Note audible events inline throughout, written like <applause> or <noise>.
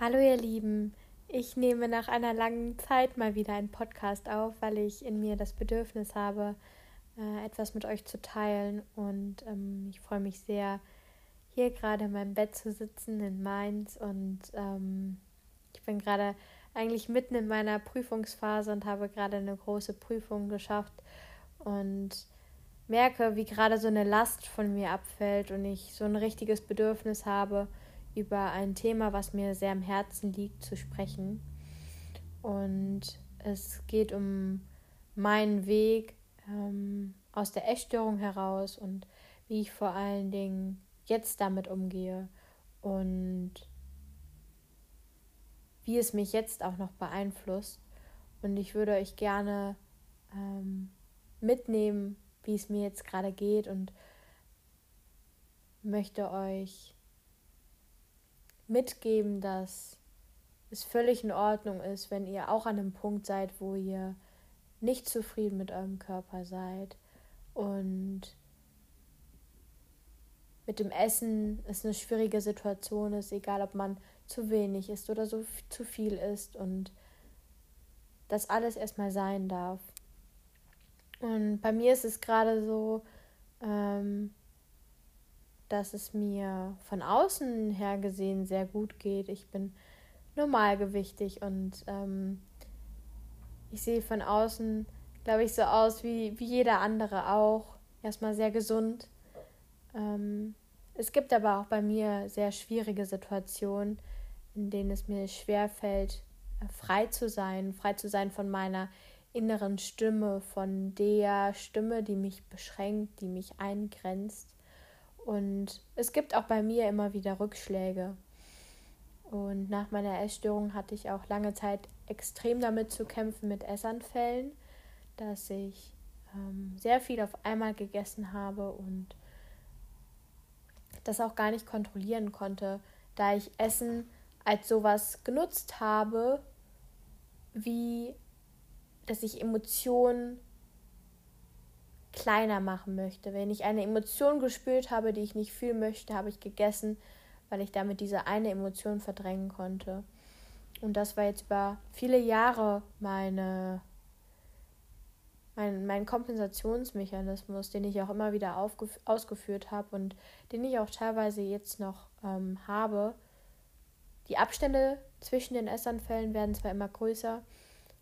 Hallo ihr Lieben, ich nehme nach einer langen Zeit mal wieder einen Podcast auf, weil ich in mir das Bedürfnis habe, äh, etwas mit euch zu teilen. Und ähm, ich freue mich sehr, hier gerade in meinem Bett zu sitzen in Mainz. Und ähm, ich bin gerade eigentlich mitten in meiner Prüfungsphase und habe gerade eine große Prüfung geschafft und merke, wie gerade so eine Last von mir abfällt und ich so ein richtiges Bedürfnis habe, über ein Thema, was mir sehr am Herzen liegt, zu sprechen. Und es geht um meinen Weg ähm, aus der Essstörung heraus und wie ich vor allen Dingen jetzt damit umgehe und wie es mich jetzt auch noch beeinflusst. Und ich würde euch gerne ähm, mitnehmen, wie es mir jetzt gerade geht und möchte euch mitgeben, dass es völlig in Ordnung ist, wenn ihr auch an einem Punkt seid, wo ihr nicht zufrieden mit eurem Körper seid und mit dem Essen es eine schwierige Situation ist, egal ob man zu wenig ist oder so zu viel ist und das alles erstmal sein darf. Und bei mir ist es gerade so, ähm, dass es mir von außen her gesehen sehr gut geht. Ich bin normalgewichtig und ähm, ich sehe von außen, glaube ich, so aus wie, wie jeder andere auch. Erstmal sehr gesund. Ähm, es gibt aber auch bei mir sehr schwierige Situationen, in denen es mir schwer fällt, äh, frei zu sein, frei zu sein von meiner inneren Stimme, von der Stimme, die mich beschränkt, die mich eingrenzt. Und es gibt auch bei mir immer wieder Rückschläge. Und nach meiner Essstörung hatte ich auch lange Zeit extrem damit zu kämpfen mit Essanfällen, dass ich ähm, sehr viel auf einmal gegessen habe und das auch gar nicht kontrollieren konnte, da ich Essen als sowas genutzt habe, wie dass ich Emotionen kleiner machen möchte. Wenn ich eine Emotion gespürt habe, die ich nicht fühlen möchte, habe ich gegessen, weil ich damit diese eine Emotion verdrängen konnte. Und das war jetzt über viele Jahre meine, mein, mein Kompensationsmechanismus, den ich auch immer wieder ausgeführt habe und den ich auch teilweise jetzt noch ähm, habe. Die Abstände zwischen den Essanfällen werden zwar immer größer,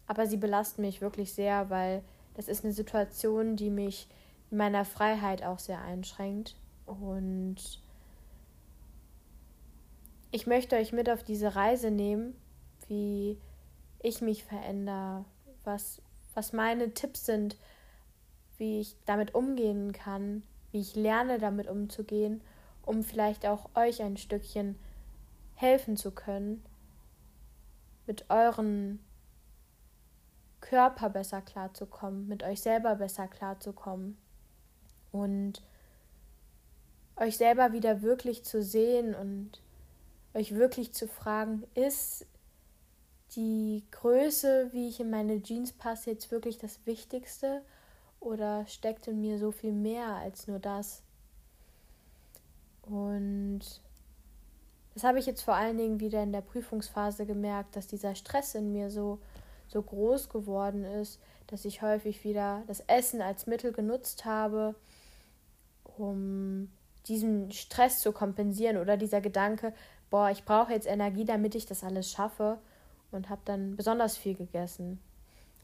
aber sie belasten mich wirklich sehr, weil das ist eine Situation, die mich in meiner Freiheit auch sehr einschränkt. Und ich möchte euch mit auf diese Reise nehmen, wie ich mich verändere, was, was meine Tipps sind, wie ich damit umgehen kann, wie ich lerne, damit umzugehen, um vielleicht auch euch ein Stückchen helfen zu können, mit euren Körper besser klarzukommen, mit euch selber besser klarzukommen und euch selber wieder wirklich zu sehen und euch wirklich zu fragen, ist die Größe, wie ich in meine Jeans passe, jetzt wirklich das Wichtigste oder steckt in mir so viel mehr als nur das? Und das habe ich jetzt vor allen Dingen wieder in der Prüfungsphase gemerkt, dass dieser Stress in mir so so groß geworden ist, dass ich häufig wieder das Essen als Mittel genutzt habe, um diesen Stress zu kompensieren oder dieser Gedanke, boah, ich brauche jetzt Energie, damit ich das alles schaffe und habe dann besonders viel gegessen.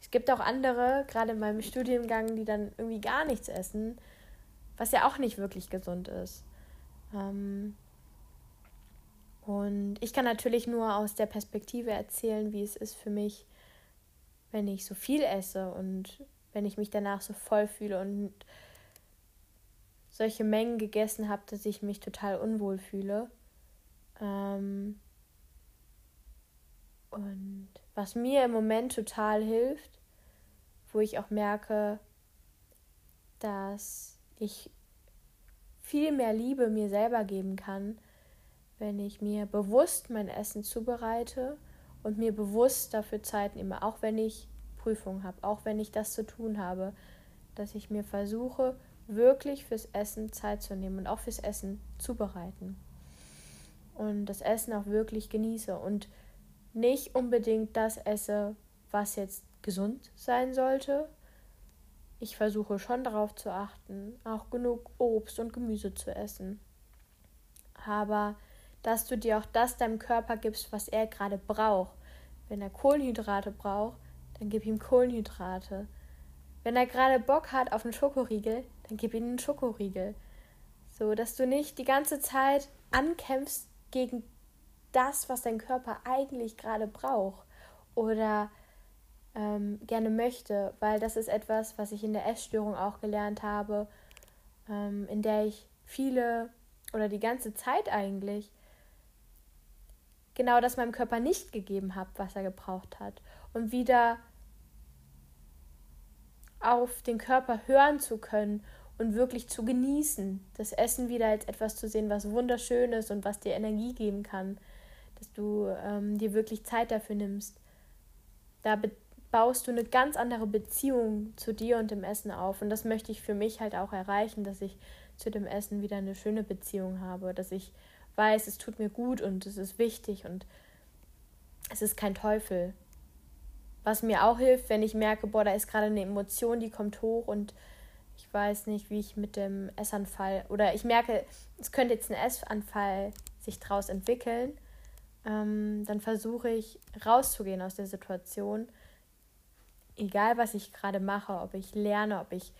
Es gibt auch andere, gerade in meinem Studiengang, die dann irgendwie gar nichts essen, was ja auch nicht wirklich gesund ist. Ähm und ich kann natürlich nur aus der Perspektive erzählen, wie es ist für mich, wenn ich so viel esse und wenn ich mich danach so voll fühle und solche Mengen gegessen habe, dass ich mich total unwohl fühle. Ähm und was mir im Moment total hilft, wo ich auch merke, dass ich viel mehr Liebe mir selber geben kann, wenn ich mir bewusst mein Essen zubereite und mir bewusst dafür Zeit nehme, auch wenn ich Prüfungen habe, auch wenn ich das zu tun habe, dass ich mir versuche, wirklich fürs Essen Zeit zu nehmen und auch fürs Essen zubereiten. Und das Essen auch wirklich genieße. Und nicht unbedingt das esse, was jetzt gesund sein sollte. Ich versuche schon darauf zu achten, auch genug Obst und Gemüse zu essen. Aber dass du dir auch das deinem Körper gibst, was er gerade braucht. Wenn er Kohlenhydrate braucht, dann gib ihm Kohlenhydrate. Wenn er gerade Bock hat auf einen Schokoriegel, dann gib ihm einen Schokoriegel. So, dass du nicht die ganze Zeit ankämpfst gegen das, was dein Körper eigentlich gerade braucht oder ähm, gerne möchte, weil das ist etwas, was ich in der Essstörung auch gelernt habe, ähm, in der ich viele oder die ganze Zeit eigentlich genau das meinem Körper nicht gegeben habe, was er gebraucht hat. Und wieder auf den Körper hören zu können und wirklich zu genießen, das Essen wieder als etwas zu sehen, was wunderschön ist und was dir Energie geben kann, dass du ähm, dir wirklich Zeit dafür nimmst. Da baust du eine ganz andere Beziehung zu dir und dem Essen auf und das möchte ich für mich halt auch erreichen, dass ich zu dem Essen wieder eine schöne Beziehung habe, dass ich weiß, es tut mir gut und es ist wichtig und es ist kein Teufel. Was mir auch hilft, wenn ich merke, boah, da ist gerade eine Emotion, die kommt hoch und ich weiß nicht, wie ich mit dem Essanfall oder ich merke, es könnte jetzt ein Essanfall sich daraus entwickeln, ähm, dann versuche ich rauszugehen aus der Situation, egal was ich gerade mache, ob ich lerne, ob ich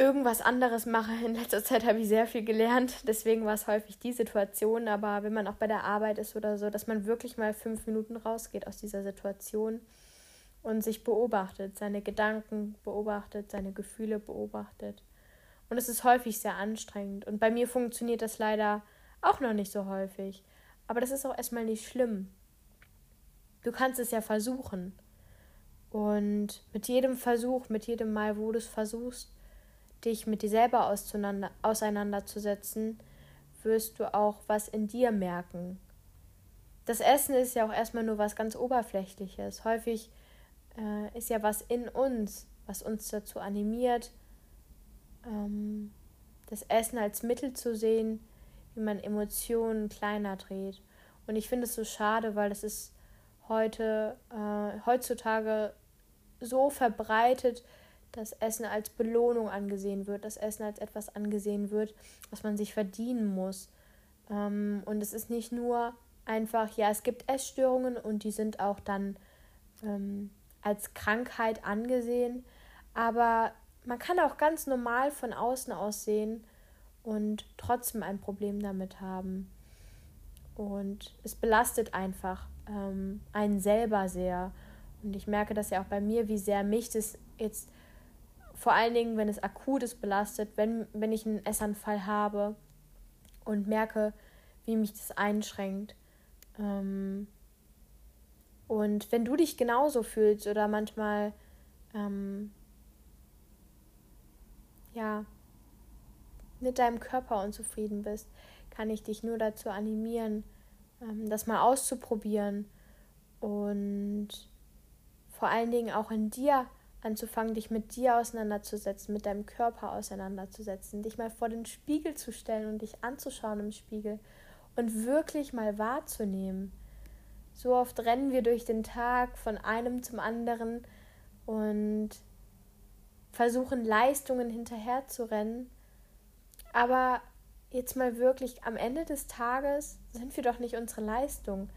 irgendwas anderes mache. In letzter Zeit habe ich sehr viel gelernt, deswegen war es häufig die Situation, aber wenn man auch bei der Arbeit ist oder so, dass man wirklich mal fünf Minuten rausgeht aus dieser Situation und sich beobachtet, seine Gedanken beobachtet, seine Gefühle beobachtet. Und es ist häufig sehr anstrengend. Und bei mir funktioniert das leider auch noch nicht so häufig. Aber das ist auch erstmal nicht schlimm. Du kannst es ja versuchen. Und mit jedem Versuch, mit jedem Mal, wo du es versuchst, dich mit dir selber auseinanderzusetzen, wirst du auch was in dir merken. Das Essen ist ja auch erstmal nur was ganz Oberflächliches. Häufig äh, ist ja was in uns, was uns dazu animiert, ähm, das Essen als Mittel zu sehen, wie man Emotionen kleiner dreht. Und ich finde es so schade, weil es ist heute, äh, heutzutage so verbreitet, dass Essen als Belohnung angesehen wird, dass Essen als etwas angesehen wird, was man sich verdienen muss. Ähm, und es ist nicht nur einfach, ja, es gibt Essstörungen und die sind auch dann ähm, als Krankheit angesehen, aber man kann auch ganz normal von außen aussehen und trotzdem ein Problem damit haben. Und es belastet einfach ähm, einen selber sehr. Und ich merke das ja auch bei mir, wie sehr mich das jetzt vor allen Dingen, wenn es akut ist, belastet, wenn, wenn ich einen Essanfall habe und merke, wie mich das einschränkt. Ähm, und wenn du dich genauso fühlst oder manchmal, ähm, ja, mit deinem Körper unzufrieden bist, kann ich dich nur dazu animieren, ähm, das mal auszuprobieren und vor allen Dingen auch in dir anzufangen, dich mit dir auseinanderzusetzen, mit deinem Körper auseinanderzusetzen, dich mal vor den Spiegel zu stellen und dich anzuschauen im Spiegel und wirklich mal wahrzunehmen. So oft rennen wir durch den Tag von einem zum anderen und versuchen Leistungen hinterherzurennen. Aber jetzt mal wirklich am Ende des Tages sind wir doch nicht unsere Leistung.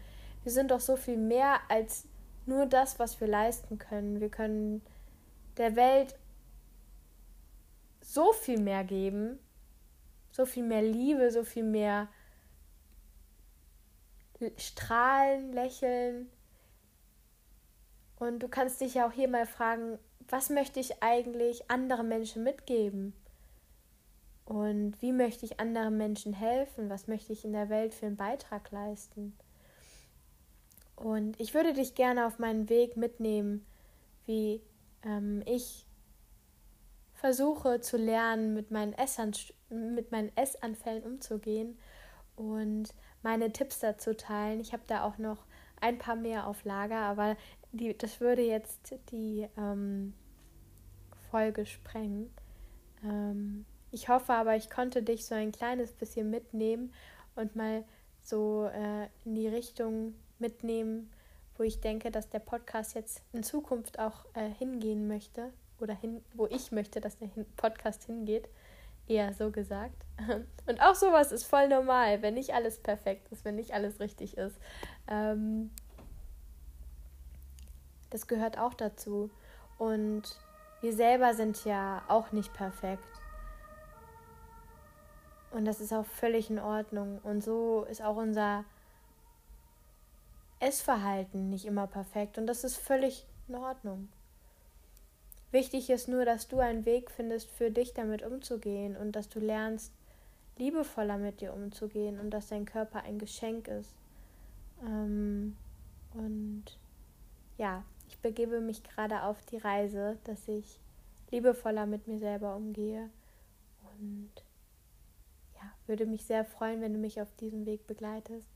Wir sind doch so viel mehr als nur das, was wir leisten können. Wir können der Welt so viel mehr geben, so viel mehr Liebe, so viel mehr strahlen, lächeln. Und du kannst dich ja auch hier mal fragen, was möchte ich eigentlich anderen Menschen mitgeben? Und wie möchte ich anderen Menschen helfen? Was möchte ich in der Welt für einen Beitrag leisten? Und ich würde dich gerne auf meinen Weg mitnehmen, wie ähm, ich versuche zu lernen, mit meinen, Essan mit meinen Essanfällen umzugehen und meine Tipps dazu teilen. Ich habe da auch noch ein paar mehr auf Lager, aber die, das würde jetzt die ähm, Folge sprengen. Ähm, ich hoffe aber, ich konnte dich so ein kleines bisschen mitnehmen und mal so äh, in die Richtung mitnehmen, wo ich denke, dass der Podcast jetzt in Zukunft auch äh, hingehen möchte oder hin, wo ich möchte, dass der Podcast hingeht, eher so gesagt. <laughs> Und auch sowas ist voll normal, wenn nicht alles perfekt ist, wenn nicht alles richtig ist. Ähm, das gehört auch dazu. Und wir selber sind ja auch nicht perfekt. Und das ist auch völlig in Ordnung. Und so ist auch unser Essverhalten nicht immer perfekt. Und das ist völlig in Ordnung. Wichtig ist nur, dass du einen Weg findest, für dich damit umzugehen und dass du lernst, liebevoller mit dir umzugehen und dass dein Körper ein Geschenk ist. Ähm, und ja, ich begebe mich gerade auf die Reise, dass ich liebevoller mit mir selber umgehe und ja, würde mich sehr freuen, wenn du mich auf diesem Weg begleitest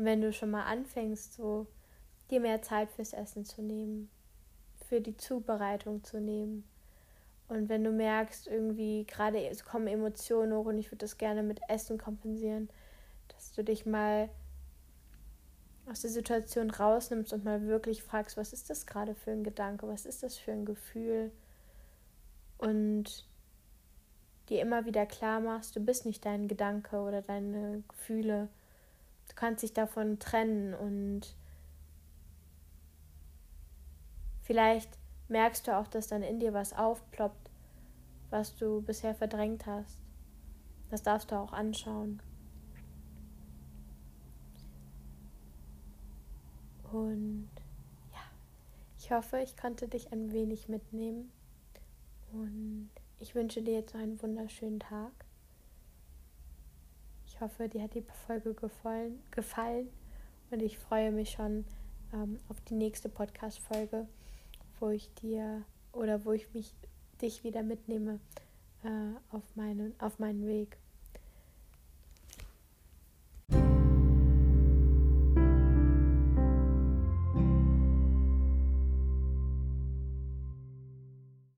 und wenn du schon mal anfängst, so dir mehr Zeit fürs Essen zu nehmen, für die Zubereitung zu nehmen. Und wenn du merkst, irgendwie gerade es kommen Emotionen hoch und ich würde das gerne mit Essen kompensieren, dass du dich mal aus der Situation rausnimmst und mal wirklich fragst, was ist das gerade für ein Gedanke, was ist das für ein Gefühl und dir immer wieder klar machst, du bist nicht dein Gedanke oder deine Gefühle. Du kannst dich davon trennen und vielleicht merkst du auch, dass dann in dir was aufploppt, was du bisher verdrängt hast. Das darfst du auch anschauen. Und ja, ich hoffe, ich konnte dich ein wenig mitnehmen. Und ich wünsche dir jetzt einen wunderschönen Tag. Ich hoffe, dir hat die Folge gefallen, gefallen und ich freue mich schon ähm, auf die nächste Podcast-Folge, wo ich dir oder wo ich mich dich wieder mitnehme äh, auf, meinen, auf meinen Weg.